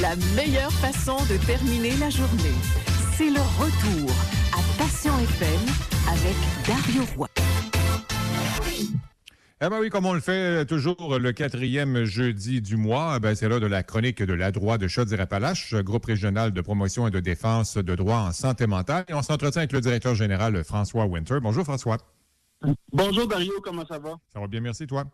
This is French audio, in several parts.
La meilleure façon de terminer la journée, c'est le retour à Passion FM avec Dario Roy. Eh ben oui, comme on le fait toujours le quatrième jeudi du mois, ben c'est là de la chronique de la droit de Chaudière-Appalaches, groupe régional de promotion et de défense de droit en santé mentale. Et on s'entretient avec le directeur général François Winter. Bonjour François. Bonjour Dario, comment ça va? Ça va bien, merci toi?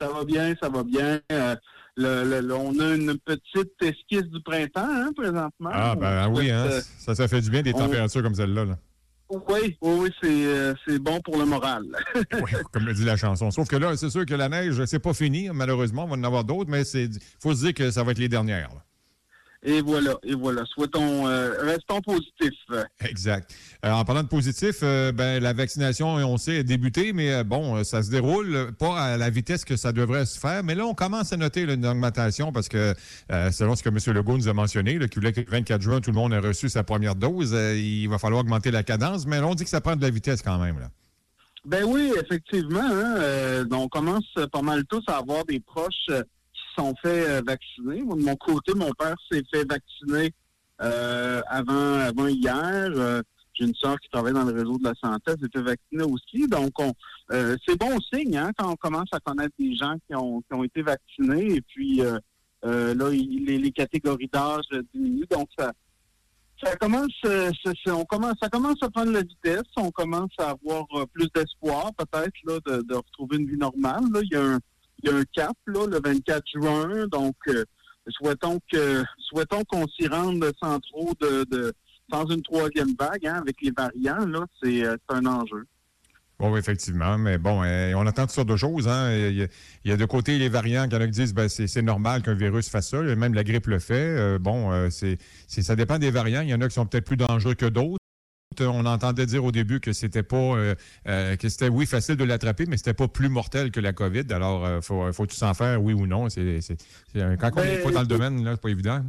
Ça va bien, ça va bien. Euh, le, on a une petite esquisse du printemps hein, présentement. Ah ben oui, hein, ça, ça fait du bien des températures comme celle-là. Là. Oui, oui, euh, c'est bon pour le moral. oui, comme le dit la chanson. Sauf que là, c'est sûr que la neige, c'est pas fini, malheureusement. On va en avoir d'autres, mais il faut se dire que ça va être les dernières. Et voilà, et voilà. Souhaitons, euh, restons positifs. Exact. Euh, en parlant de positif, euh, ben, la vaccination, on sait, est débutée, mais bon, ça se déroule pas à la vitesse que ça devrait se faire. Mais là, on commence à noter une augmentation parce que, selon ce que M. Legault nous a mentionné, qu'il voulait que le 24 juin, tout le monde ait reçu sa première dose, il va falloir augmenter la cadence, mais là, on dit que ça prend de la vitesse quand même. Là. Ben oui, effectivement. Hein, on commence pas mal tous à avoir des proches sont fait euh, vacciner. de mon côté, mon père s'est fait vacciner euh, avant, avant hier. Euh, j'ai une soeur qui travaille dans le réseau de la santé, elle s'est fait vacciner aussi. Donc, c'est bon signe hein, quand on commence à connaître des gens qui ont, qui ont été vaccinés. Et puis, là, les, catégories d'âge diminuent. Donc, ça, ça commence, on commence, ça commence à prendre la vitesse. On commence à avoir plus d'espoir, peut-être, là, de, de, retrouver une vie normale. Là. Il y a un, il y a un cap là, le 24 juin, donc euh, souhaitons que souhaitons qu'on s'y rende sans trop de, sans une troisième vague hein, avec les variants là, c'est euh, un enjeu. Oui, effectivement. Mais bon, euh, on attend toutes sortes de choses. Hein. Il, y a, de côté les variants, il y en a qui disent ben, c'est normal qu'un virus fasse ça. Même la grippe le fait. bon, c'est ça dépend des variants. Il y en a qui sont peut-être plus dangereux que d'autres. On entendait dire au début que c'était pas euh, euh, que c'était oui facile de l'attraper, mais c'était pas plus mortel que la COVID. Alors euh, faut faut tout s'en faire, oui ou non. C'est quand on n'est pas dans le domaine, là, c'est pas évident.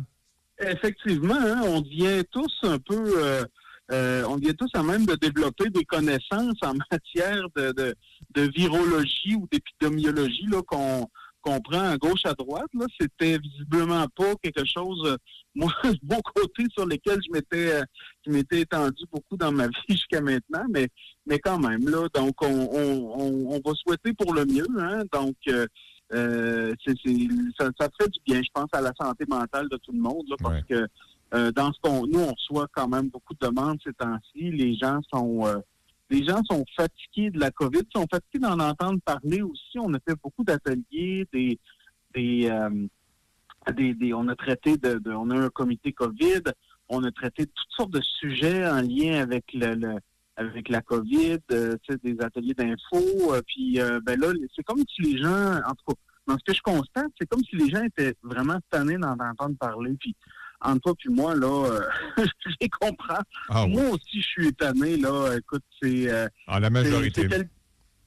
Effectivement, hein, on devient tous un peu on vient tous à même de développer des connaissances en matière de, de, de virologie ou d'épidémiologie qu'on qu'on prend à gauche, à droite, là, c'était visiblement pas quelque chose, euh, moi, de mon côté, sur lequel je m'étais euh, je m'étais étendu beaucoup dans ma vie jusqu'à maintenant, mais mais quand même, là, donc on, on, on va souhaiter pour le mieux, hein, donc euh, euh c'est, ça, ça fait du bien, je pense, à la santé mentale de tout le monde, là, parce que dans ce qu'on nous, on reçoit quand même beaucoup de demandes ces temps-ci. Les gens sont les gens sont fatigués de la COVID, sont fatigués d'en entendre parler aussi. On a fait beaucoup d'ateliers, des, des, euh, des, on a traité de, on a un comité COVID, on a traité toutes sortes de sujets en lien avec le, avec la COVID, euh, des ateliers d'info. Euh, puis ben là, c'est comme si les gens, en tout cas, dans ce que je constate, c'est comme si les gens étaient vraiment tannés d'en entendre parler. Puis entre toi et moi, là, euh, je comprends. Ah moi aussi, je suis étonné, là. Écoute, c'est... Euh, ah, la majorité.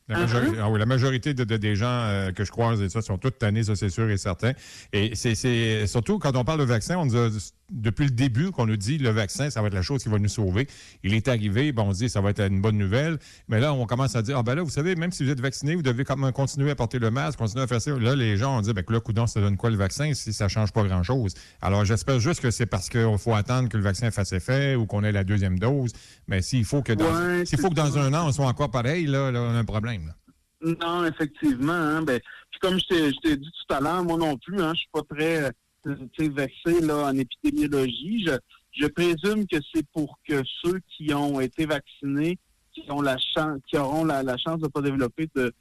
La, majorité, ah oui, la majorité de, des gens euh, que je croise et ça sont toutes tannées, ça c'est sûr et certain. Et c'est surtout quand on parle de vaccin, on nous a depuis le début qu'on nous dit le vaccin, ça va être la chose qui va nous sauver. Il est arrivé, bon, on se dit ça va être une bonne nouvelle. Mais là, on commence à dire, ah ben là, vous savez, même si vous êtes vacciné, vous devez quand même continuer à porter le masque, continuer à faire ça. Là, les gens ont dit, ben là, coudon, ça donne quoi le vaccin si ça change pas grand-chose? Alors, j'espère juste que c'est parce qu'il faut attendre que le vaccin fasse effet ou qu'on ait la deuxième dose. Mais s'il faut que dans, s'il faut que dans un an, on soit encore pareil, là, là on a un problème. Non, effectivement. Hein, ben, puis comme je t'ai dit tout à l'heure, moi non plus, hein, je suis pas très vexé là, en épidémiologie. Je, je présume que c'est pour que ceux qui ont été vaccinés, qui ont la chance, qui auront la, chance de ne pas développer de,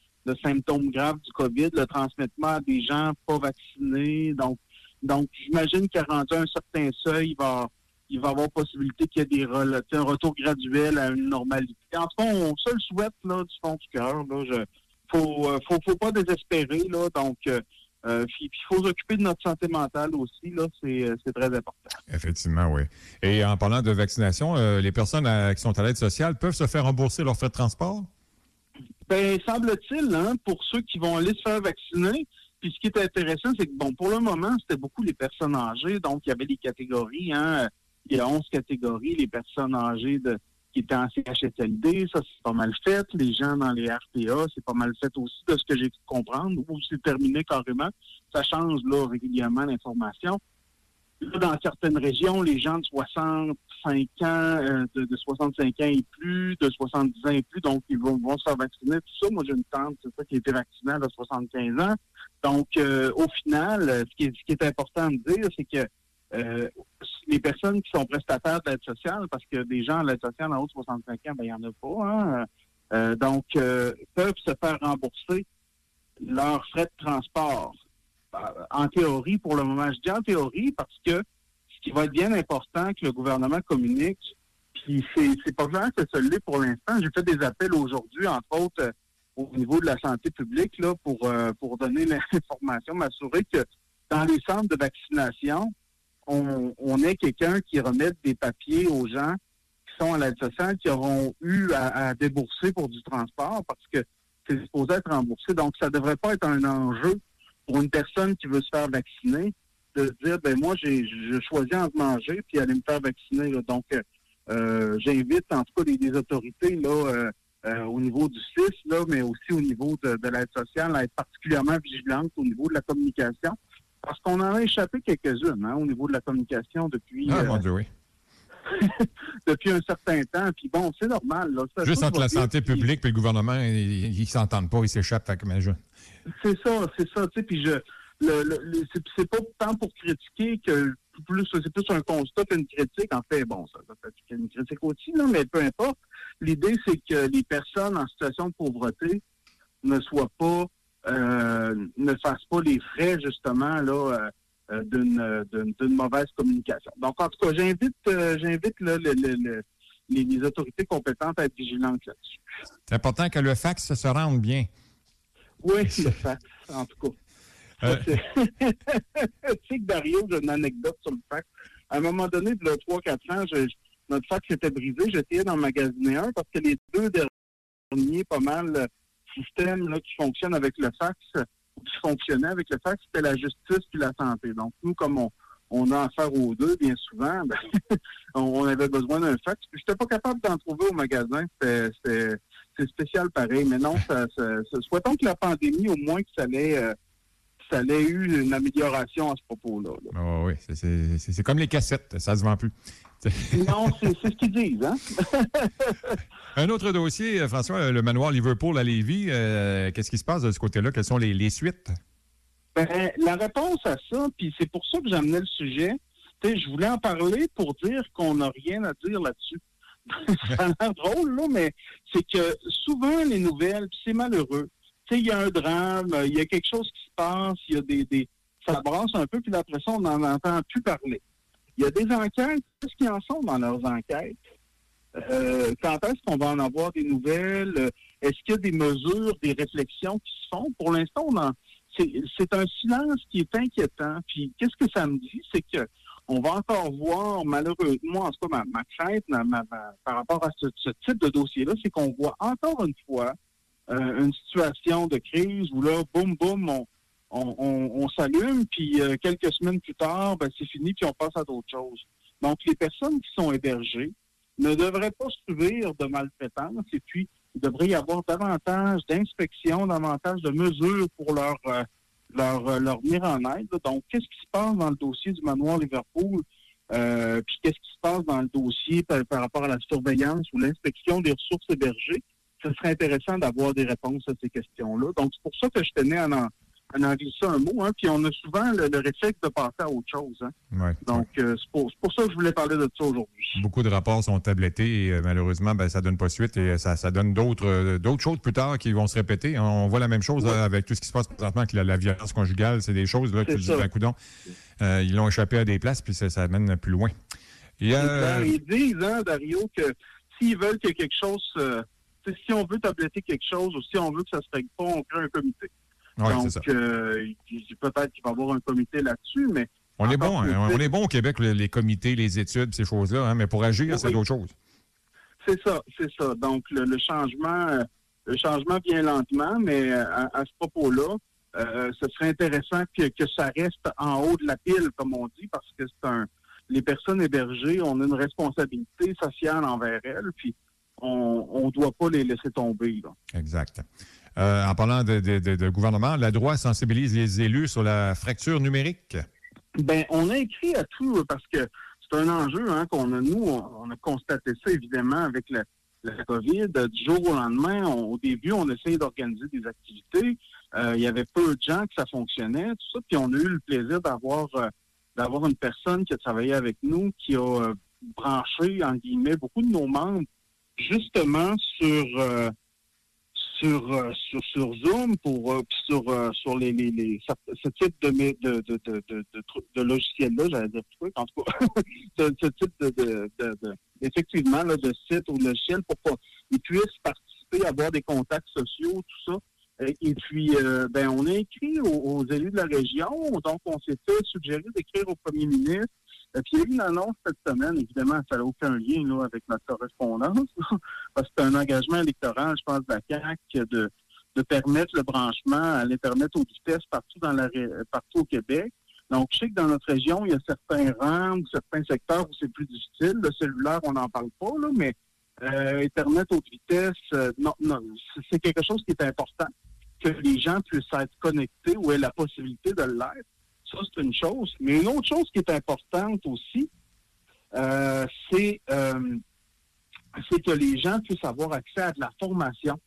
symptômes graves du COVID, le transmettement à des gens pas vaccinés. Donc, donc j'imagine qu'à rendu un certain seuil, il va il va y avoir possibilité qu'il y ait des un retour graduel à une normalité. En tout cas, on se le souhaite là, du fond du cœur. Là, faut, euh, faut, faut pas désespérer. Là, donc, euh, euh, puis il faut s'occuper de notre santé mentale aussi, là, c'est, très important. Effectivement, oui. Et en parlant de vaccination, euh, les personnes qui sont à l'aide sociale peuvent se faire rembourser leurs frais de transport? Ben, semble-t-il, hein, pour ceux qui vont aller se faire vacciner. Puis ce qui est intéressant, c'est que, bon, pour le moment, c'était beaucoup les personnes âgées, donc il y avait des catégories, hein, il y a 11 catégories, les personnes âgées de qui était en CHSLD, ça c'est pas mal fait. Les gens dans les RPA, c'est pas mal fait aussi, de ce que j'ai pu comprendre, ou c'est terminé carrément. Ça change là régulièrement l'information. dans certaines régions, les gens de 65 ans, euh, de, 65 ans et plus, de 70 ans et plus, donc ils vont, se faire vacciner, tout ça. Moi, j'ai une tante, c'est ça, qui a été vaccinée à 75 ans. Donc, euh, au final, ce qui, est, ce qui est important de dire, c'est que euh, les personnes qui sont prestataires d'aide sociale, parce que des gens à l'aide sociale en haut de 65 ans, ben, il n'y en a pas, hein? donc, peuvent se faire rembourser leurs frais de transport en théorie, pour le moment, je dis en théorie parce que ce qui va être bien important que le gouvernement communique, puis c'est pas clair que ça l'est pour l'instant. J'ai fait des appels aujourd'hui, entre autres, euh, au niveau de la santé publique, là, pour, euh, pour donner l'information, m'assurer que dans les centres de vaccination, on, ait quelqu'un qui remette des papiers aux gens qui sont à l'aide sociale, qui auront eu à, débourser pour du transport parce que c'est supposé être remboursé. Donc, ça ne devrait pas être un enjeu pour une personne qui veut se faire vacciner, de dire, ben moi, j'ai choisi entre manger puis aller me faire vacciner. Donc, euh, j'invite en tout cas les, autorités euh, euh, au niveau du CIS, là, mais aussi au niveau de, l'aide sociale, à être particulièrement vigilante au niveau de la communication. Parce qu'on en a échappé quelques-unes hein, au niveau de la communication depuis. Ah, mon Dieu, oui. depuis un certain temps. Puis bon, c'est normal. Là. Juste entre la santé publique et le gouvernement, ils ne s'entendent pas, ils s'échappent. C'est ça, c'est ça. Tu sais, puis je, le, c'est pas tant pour critiquer que plus c'est plus un constat qu'une critique. En fait, bon, ça, ça fait une critique aussi, là, mais peu importe. L'idée, c'est que les personnes en situation de pauvreté ne soient pas, euh, ne fassent pas les frais justement là euh, euh, d'une mauvaise communication. Donc, en tout cas, j'invite j'invite les, les, autorités compétentes à être vigilantes là-dessus. C'est important que le fax se rende bien. Oui, le fax, en tout cas. Euh. tu sais que Dario, j'ai une anecdote sur le fax. À un moment donné, a 3-4 ans, notre fax était brisé. J'essayais d'en magasiner un parce que les deux derniers, pas mal, euh, systèmes là, qui fonctionnent avec le fax, qui fonctionnaient avec le fax, c'était la justice et la santé. Donc, nous, comme on, on a affaire aux deux bien souvent, ben, on avait besoin d'un fax. Je n'étais pas capable d'en trouver au magasin. C'est spécial pareil. Mais non, ça, souhaitons que la pandémie, au moins, que ça allait, euh, ça ait eu une amélioration à ce propos-là. Ah oui, c'est comme les cassettes, ça se vend plus. non, c'est ce qu'ils disent. Hein? Un autre dossier, euh, François, le manoir Liverpool à Lévis, euh, qu'est-ce qui se passe de ce côté-là? Quelles sont les, suites? Ben, la réponse à ça, puis c'est pour ça que j'amenais le sujet, je voulais en parler pour dire qu'on n'a rien à dire là-dessus. ça a l'air drôle, là, mais c'est que souvent, les nouvelles, c'est malheureux. Tu sais, il y a un drame, il y a quelque chose qui se passe, il y a des, des... Ça brasse un peu, puis après ça, on n'en entend plus parler. Il y a des enquêtes. Qu'est-ce qu'ils en sont dans leurs enquêtes? Euh, quand est-ce qu'on va en avoir des nouvelles? Est-ce qu'il y a des mesures, des réflexions qui se font? Pour l'instant, c'est un silence qui est inquiétant. Puis, qu'est-ce que ça me dit? C'est que on va encore voir, malheureusement, en tout cas, ma, crainte par rapport à ce, type de dossier-là, c'est qu'on voit encore une fois euh, une situation de crise où là, boum, boum, on, s'allume, puis euh, quelques semaines plus tard, ben, c'est fini, puis on passe à d'autres choses. Donc, les personnes qui sont hébergées ne devraient pas subir de maltraitance, et puis il devrait y avoir davantage d'inspections, davantage de mesures pour leur... Euh, leur, euh, leur venir en aide. Donc, qu'est-ce qui se passe dans le dossier du manoir Liverpool? Euh, puis qu'est-ce qui se passe dans le dossier par, rapport à la surveillance ou l'inspection des ressources hébergées? Ce serait intéressant d'avoir des réponses à ces questions-là. Donc, c'est pour ça que je tenais à en, en un mot, hein, puis on a souvent le, réflexe de passer à autre chose. Hein. Donc, euh, c'est pour, ça que je voulais parler de ça aujourd'hui. Beaucoup de rapports sont tablettés et euh, malheureusement, ben, ça ne donne pas suite et ça, ça donne d'autres euh, d'autres choses plus tard qui vont se répéter. On voit la même chose avec tout ce qui se passe présentement avec la, violence conjugale. C'est des choses là, que tu dis, ben, coudon, ils l'ont échappé à des places puis ça, ça mène plus loin. Ils disent, hein, Dario, que s'ils veulent que quelque chose... si on veut tabletter quelque chose ou si on veut que ça se règle pas, on crée un comité. Donc, euh, peut-être qu'il va y avoir un comité là-dessus, mais. On est bon, hein. on est bon au Québec, les, comités, les études, ces choses-là, hein, mais pour agir, c'est d'autres choses. C'est ça, c'est ça. Donc, le, changement, euh, le changement vient lentement, mais euh, à, ce propos-là, ce serait intéressant que, ça reste en haut de la pile, comme on dit, parce que c'est un. Les personnes hébergées, on a une responsabilité sociale envers elles, puis on ne doit pas les laisser tomber. Exact. Euh, en parlant de, gouvernement, la droite sensibilise les élus sur la fracture numérique? Ben, on a écrit à tout parce que c'est un enjeu hein, qu'on a, nous, on, a constaté ça évidemment avec la, COVID. Du jour au lendemain, au début, on essayait d'organiser des activités. Euh, il y avait peu de gens que ça fonctionnait, tout ça. Puis on a eu le plaisir d'avoir euh, d'avoir une personne qui a travaillé avec nous, qui a euh, branché, en guillemets, beaucoup de nos membres justement sur sur, sur, sur Zoom pour sur sur les, les, les ce type de de de de, de, de, logiciel là j'allais dire en tout cas ce, type de, effectivement là, de site ou de logiciel pour qu'ils puissent participer avoir des contacts sociaux tout ça et puis, euh, ben, on a écrit aux, élus de la région, donc on s'est fait suggérer d'écrire au premier ministre. Puis, il y a eu une annonce cette semaine, évidemment, ça n'a aucun lien là, avec notre correspondance, parce que c'est un engagement électoral, je pense, de la CAQ, de, de permettre le branchement à l'Internet haute vitesse partout, dans la, partout au Québec. Donc, je sais que dans notre région, il y a certains rangs, certains secteurs où c'est plus difficile. Le cellulaire, on n'en parle pas, là, mais euh, Internet haute vitesse, euh, non, non, c'est quelque chose qui est important que les gens puissent être connectés ou aient la possibilité de l'être. Ça, c'est une chose. Mais une autre chose qui est importante aussi, euh, c'est euh, que les gens puissent avoir accès à de la formation,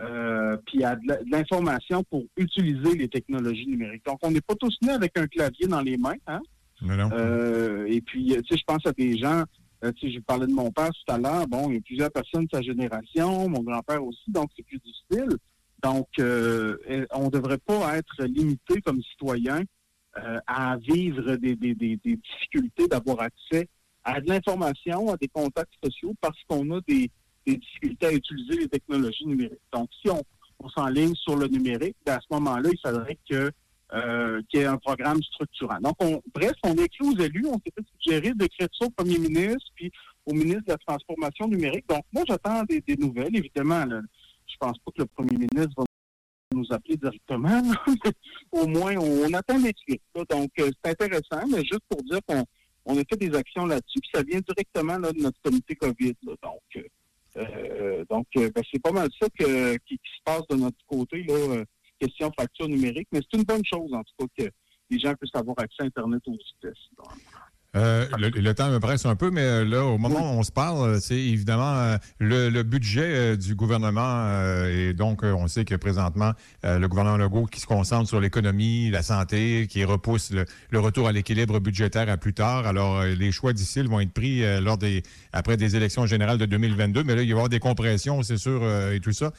euh, puis à de l'information pour utiliser les technologies numériques. Donc, on n'est pas tous nés avec un clavier dans les mains. Hein? et puis, tu sais, je pense à des gens, tu sais, je parlais de mon père tout à l'heure. Bon, il y a plusieurs personnes de sa génération, mon grand-père aussi, donc c'est plus difficile. Donc, on ne devrait pas être limité comme citoyen à vivre des, difficultés d'avoir accès à de l'information, à des contacts sociaux parce qu'on a des, difficultés à utiliser les technologies numériques. Donc, si on, s'enligne sur le numérique, ben, à ce moment-là, il faudrait que euh, qu'il y ait un programme structurant. Donc, on, bref, on écrit aux élus, on s'est fait suggérer d'écrire ça au premier ministre, puis au ministre de la Transformation numérique. Donc, moi, j'attends des, nouvelles, évidemment. Là je pense pas que le premier ministre va nous appeler directement. Au moins, on, attend les. Donc, euh, c'est intéressant, mais juste pour dire qu'on on a fait des actions là-dessus, puis ça vient directement de notre comité COVID. Donc, euh, euh, donc ben, c'est pas mal ça qui, se passe de notre côté, là, question facture numérique, mais c'est une bonne chose, en tout cas, que les gens puissent avoir accès à Internet aux vitesses. Euh, le, temps me presse un peu, mais euh, là, au moment où on se parle, euh, c'est évidemment le, budget du gouvernement. et donc, on sait que présentement, le gouvernement Legault qui se concentre sur l'économie, la santé, qui repousse le, retour à l'équilibre budgétaire à plus tard. Alors, les choix difficiles vont être pris lors des après des élections générales de 2022. Mais là, il va y avoir des compressions, c'est sûr, et tout ça.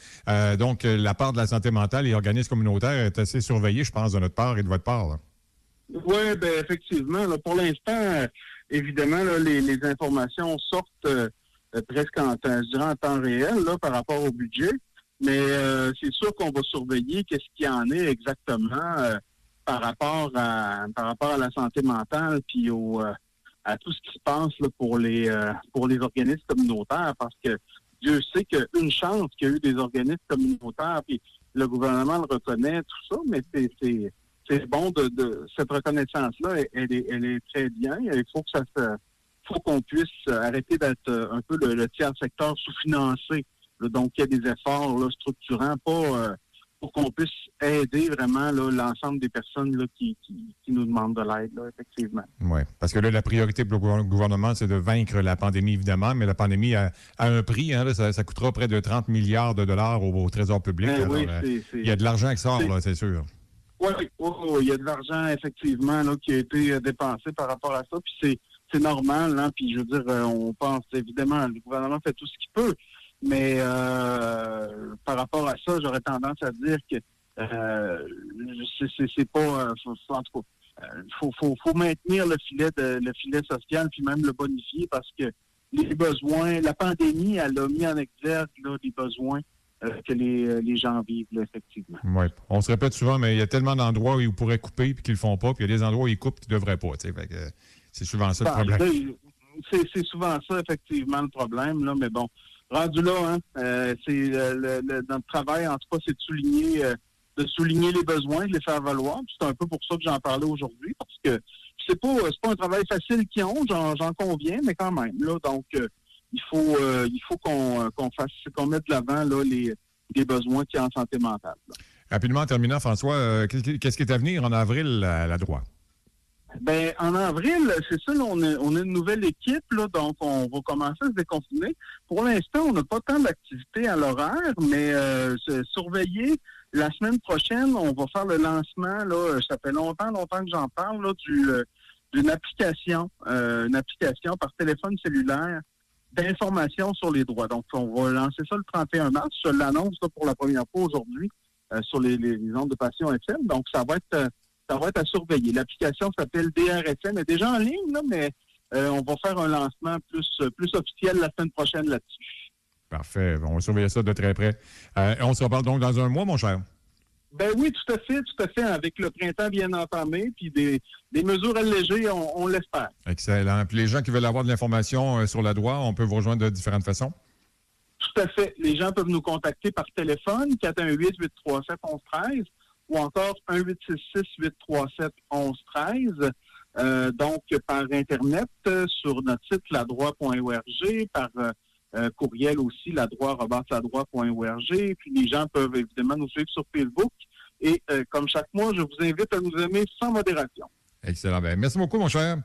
donc, la part de la santé mentale et organismes communautaires est assez surveillée, je pense, de notre part et de votre part. Oui, ben effectivement. pour l'instant, évidemment, les, informations sortent euh, presque en, en temps réel là, par rapport au budget. Mais euh, c'est sûr qu'on va surveiller qu'est-ce qu'il y en est exactement euh, par rapport à par rapport à la santé mentale puis au à tout ce qui se passe pour les pour les organismes communautaires parce que Dieu sait qu'une chance qu'il y a eu des organismes communautaires puis le gouvernement le reconnaît tout ça mais c'est c'est bon de, cette reconnaissance-là, elle, est, très bien. Il faut que ça se, faut qu'on puisse arrêter d'être un peu le, tiers secteur sous-financé. Donc, il y a des efforts structurants euh, pour qu'on puisse aider vraiment l'ensemble des personnes qui, nous demandent de l'aide, effectivement. Oui, parce que là, la priorité pour le gouvernement, c'est de vaincre la pandémie, évidemment, mais la pandémie a, un prix. Hein, ça, coûtera près de 30 milliards de dollars au, Trésor public. Ben euh, il y a de l'argent qui sort, c'est sûr. Oui, il y a de l'argent, effectivement, là, qui a été euh, dépensé par rapport à ça. Puis c'est normal, hein, puis je veux dire, euh, on pense évidemment, le gouvernement fait tout ce qu'il peut, mais euh, par rapport à ça, j'aurais tendance à dire que euh, c'est pas, en tout cas, faut, faut, maintenir le filet de, le filet social, puis même le bonifier, parce que les besoins, la pandémie, elle a mis en exergue les besoins euh, que euh, les, gens vivent, effectivement. Oui. On se répète souvent, mais il y a tellement d'endroits où ils pourraient couper et qu'ils ne le font pas, puis il y a des endroits où ils coupent et qu'ils ne devraient pas. c'est souvent ça le problème. C'est souvent ça, effectivement, le problème. Là, mais bon, rendu là, hein, euh, c'est notre travail, en tout cas, c'est de souligner, de souligner les besoins, de les faire valoir. C'est un peu pour ça que j'en parlais aujourd'hui, parce que c'est pas, pas un travail facile qu'ils ont, j'en conviens, mais quand même. Là, donc, il faut, euh, il faut qu'on euh, fasse, qu'on mette de l'avant les, les besoins a en santé mentale. Rapidement, en terminant, François, euh, qu'est-ce qui est à venir en avril à la droite? Ben, en avril, c'est ça, on, a, on a une nouvelle équipe, là, donc on va commencer à se déconfiner. Pour l'instant, on n'a pas tant d'activité à l'horaire, mais euh, surveiller la semaine prochaine, on va faire le lancement, là, ça fait longtemps, longtemps que j'en parle, là, du, d'une application, euh, une application par téléphone cellulaire d'information sur les droits. Donc, on va lancer ça le 31 mars. Je l'annonce pour la première fois aujourd'hui euh, sur les, les, ondes de passion FM. Donc, ça va être ça va être à surveiller. L'application s'appelle DRSM, elle est déjà en ligne, là, mais on va faire un lancement plus, plus officiel la semaine prochaine là-dessus. Parfait. On va surveiller ça de très près. Euh, on se reparle donc dans un mois, mon cher. Ben oui, tout à fait, tout à fait. Avec le printemps bien entamé, puis des, mesures allégées, on, l'espère. Excellent. Puis les gens qui veulent avoir de l'information euh, sur la droite, on peut vous rejoindre de différentes façons? Tout à fait. Les gens peuvent nous contacter par téléphone, 418-837-1113, ou encore 1866-837-1113. Euh, donc, par Internet, sur notre site ladroit.org, par euh, courriel aussi, ladroit.org. Puis les gens peuvent évidemment nous suivre sur Facebook. Et euh, comme chaque mois, je vous invite à nous aimer sans modération. Excellent. Ben, merci beaucoup, mon cher.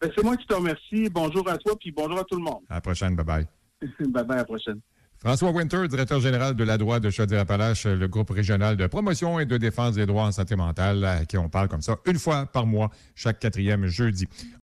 Ben, c'est moi qui te remercie. Bonjour à toi, puis bonjour à tout le monde. À la prochaine. Bye-bye. bye-bye, à la prochaine. François Winter, directeur général de la droite de Chaudière-Appalaches, le groupe régional de promotion et de défense des droits en santé mentale, à qui on parle comme ça une fois par mois, chaque quatrième jeudi.